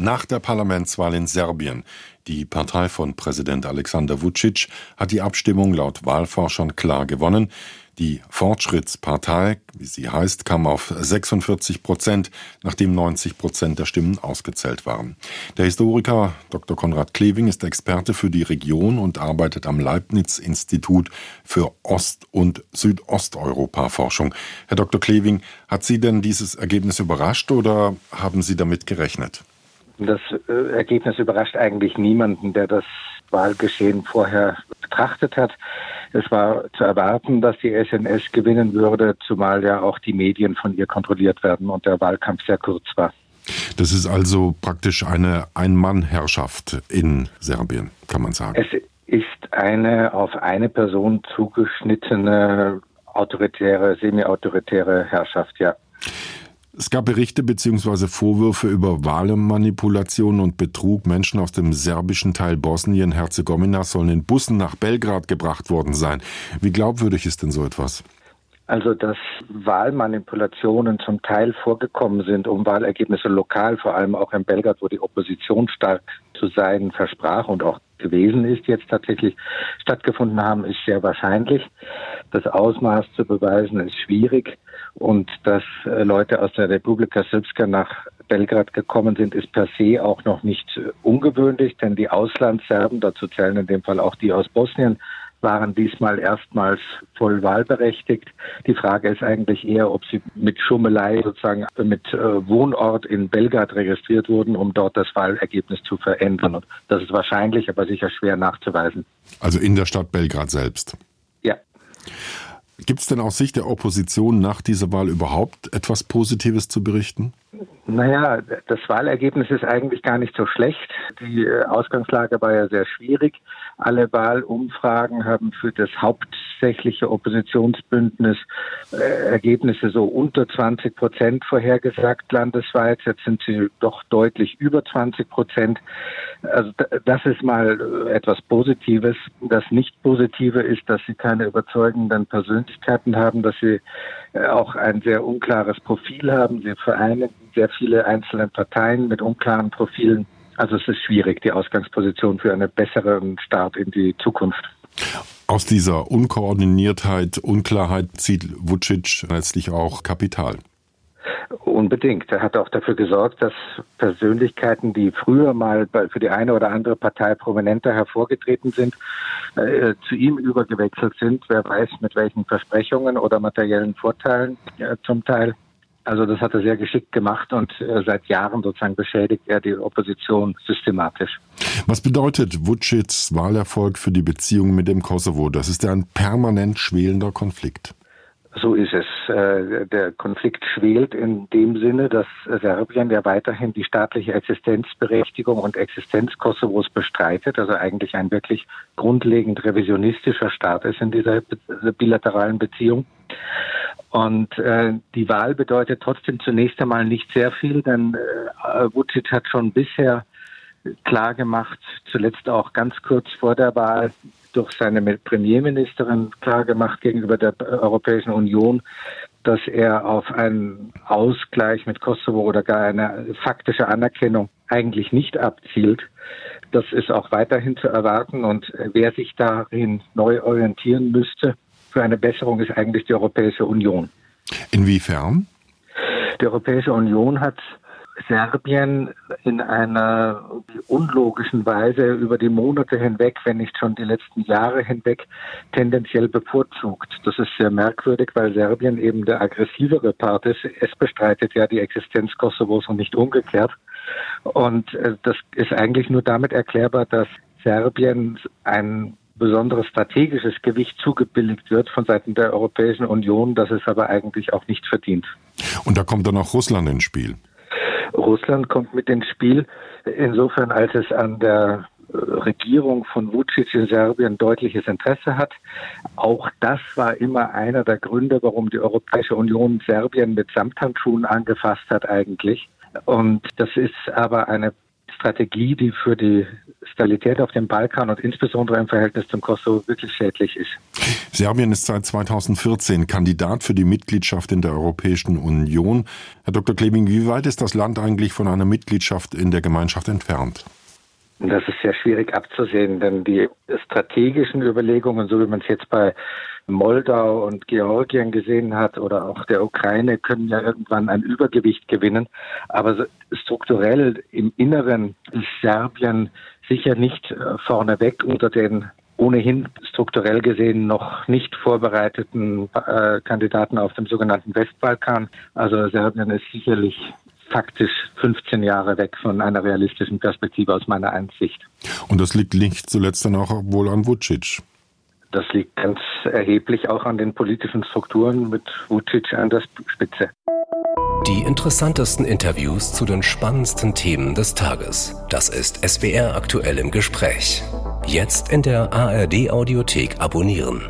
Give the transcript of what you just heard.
Nach der Parlamentswahl in Serbien, die Partei von Präsident Alexander Vucic, hat die Abstimmung laut Wahlforschern klar gewonnen. Die Fortschrittspartei, wie sie heißt, kam auf 46 Prozent, nachdem 90 Prozent der Stimmen ausgezählt waren. Der Historiker Dr. Konrad Kleving ist Experte für die Region und arbeitet am Leibniz-Institut für Ost- und Südosteuropa-Forschung. Herr Dr. Kleving, hat Sie denn dieses Ergebnis überrascht oder haben Sie damit gerechnet? Das äh, Ergebnis überrascht eigentlich niemanden, der das Wahlgeschehen vorher betrachtet hat. Es war zu erwarten, dass die SNS gewinnen würde, zumal ja auch die Medien von ihr kontrolliert werden und der Wahlkampf sehr kurz war. Das ist also praktisch eine Ein-Mann-Herrschaft in Serbien, kann man sagen. Es ist eine auf eine Person zugeschnittene autoritäre, semi-autoritäre Herrschaft, ja. Es gab Berichte bzw. Vorwürfe über Wahlmanipulation und Betrug. Menschen aus dem serbischen Teil Bosnien-Herzegowina sollen in Bussen nach Belgrad gebracht worden sein. Wie glaubwürdig ist denn so etwas? Also, dass Wahlmanipulationen zum Teil vorgekommen sind, um Wahlergebnisse lokal, vor allem auch in Belgrad, wo die Opposition stark zu sein versprach und auch gewesen ist, jetzt tatsächlich stattgefunden haben, ist sehr wahrscheinlich. Das Ausmaß zu beweisen ist schwierig. Und dass äh, Leute aus der Republika Srpska nach Belgrad gekommen sind, ist per se auch noch nicht äh, ungewöhnlich, denn die Auslandsserben, dazu zählen in dem Fall auch die aus Bosnien, waren diesmal erstmals voll wahlberechtigt. Die Frage ist eigentlich eher, ob sie mit Schummelei sozusagen mit äh, Wohnort in Belgrad registriert wurden, um dort das Wahlergebnis zu verändern. Und das ist wahrscheinlich, aber sicher schwer nachzuweisen. Also in der Stadt Belgrad selbst. Gibt es denn aus Sicht der Opposition nach dieser Wahl überhaupt etwas Positives zu berichten? Naja, das Wahlergebnis ist eigentlich gar nicht so schlecht. Die äh, Ausgangslage war ja sehr schwierig. Alle Wahlumfragen haben für das hauptsächliche Oppositionsbündnis äh, Ergebnisse so unter 20 Prozent vorhergesagt landesweit. Jetzt sind sie doch deutlich über 20 Prozent. Also das ist mal äh, etwas Positives. Das Nicht-Positive ist, dass sie keine überzeugenden Persönlichkeiten haben, dass sie auch ein sehr unklares Profil haben. Sie vereinen sehr viele einzelne Parteien mit unklaren Profilen. Also es ist schwierig, die Ausgangsposition für einen besseren Start in die Zukunft. Aus dieser Unkoordiniertheit, Unklarheit zieht Vucic letztlich auch Kapital. Unbedingt. Er hat auch dafür gesorgt, dass Persönlichkeiten, die früher mal für die eine oder andere Partei prominenter hervorgetreten sind, äh, zu ihm übergewechselt sind. Wer weiß, mit welchen Versprechungen oder materiellen Vorteilen äh, zum Teil. Also das hat er sehr geschickt gemacht und äh, seit Jahren sozusagen beschädigt er die Opposition systematisch. Was bedeutet Vucic's Wahlerfolg für die Beziehungen mit dem Kosovo? Das ist ja ein permanent schwelender Konflikt. So ist es. Äh, der Konflikt schwelt in dem Sinne, dass Serbien ja weiterhin die staatliche Existenzberechtigung und Existenz Kosovos bestreitet, also eigentlich ein wirklich grundlegend revisionistischer Staat ist in dieser bilateralen Beziehung. Und äh, die Wahl bedeutet trotzdem zunächst einmal nicht sehr viel, denn äh, Vucic hat schon bisher klar gemacht, zuletzt auch ganz kurz vor der Wahl durch seine Premierministerin klar gemacht gegenüber der Europäischen Union, dass er auf einen Ausgleich mit Kosovo oder gar eine faktische Anerkennung eigentlich nicht abzielt. Das ist auch weiterhin zu erwarten und wer sich darin neu orientieren müsste, für eine Besserung ist eigentlich die Europäische Union. Inwiefern? Die Europäische Union hat Serbien in einer unlogischen Weise über die Monate hinweg, wenn nicht schon die letzten Jahre hinweg, tendenziell bevorzugt. Das ist sehr merkwürdig, weil Serbien eben der aggressivere Part ist. Es bestreitet ja die Existenz Kosovos und nicht umgekehrt. Und äh, das ist eigentlich nur damit erklärbar, dass Serbien ein besonderes strategisches Gewicht zugebilligt wird von Seiten der Europäischen Union, das es aber eigentlich auch nicht verdient. Und da kommt dann auch Russland ins Spiel. Russland kommt mit ins Spiel, insofern als es an der äh, Regierung von Vucic in Serbien deutliches Interesse hat. Auch das war immer einer der Gründe, warum die Europäische Union Serbien mit Samthandschuhen angefasst hat eigentlich. Und das ist aber eine Strategie, die für die Stabilität auf dem Balkan und insbesondere im Verhältnis zum Kosovo wirklich schädlich ist. Serbien ist seit 2014 Kandidat für die Mitgliedschaft in der Europäischen Union. Herr Dr. Klebing, wie weit ist das Land eigentlich von einer Mitgliedschaft in der Gemeinschaft entfernt? Das ist sehr schwierig abzusehen, denn die strategischen Überlegungen, so wie man es jetzt bei Moldau und Georgien gesehen hat oder auch der Ukraine, können ja irgendwann ein Übergewicht gewinnen. Aber strukturell im Inneren ist Serbien sicher nicht äh, vorneweg unter den ohnehin strukturell gesehen noch nicht vorbereiteten äh, Kandidaten auf dem sogenannten Westbalkan. Also Serbien ist sicherlich faktisch 15 Jahre weg von einer realistischen Perspektive aus meiner Ansicht. Und das liegt nicht zuletzt dann auch wohl an Vucic. Das liegt ganz erheblich auch an den politischen Strukturen mit Vucic an der Spitze. Die interessantesten Interviews zu den spannendsten Themen des Tages. Das ist SWR aktuell im Gespräch. Jetzt in der ARD Audiothek abonnieren.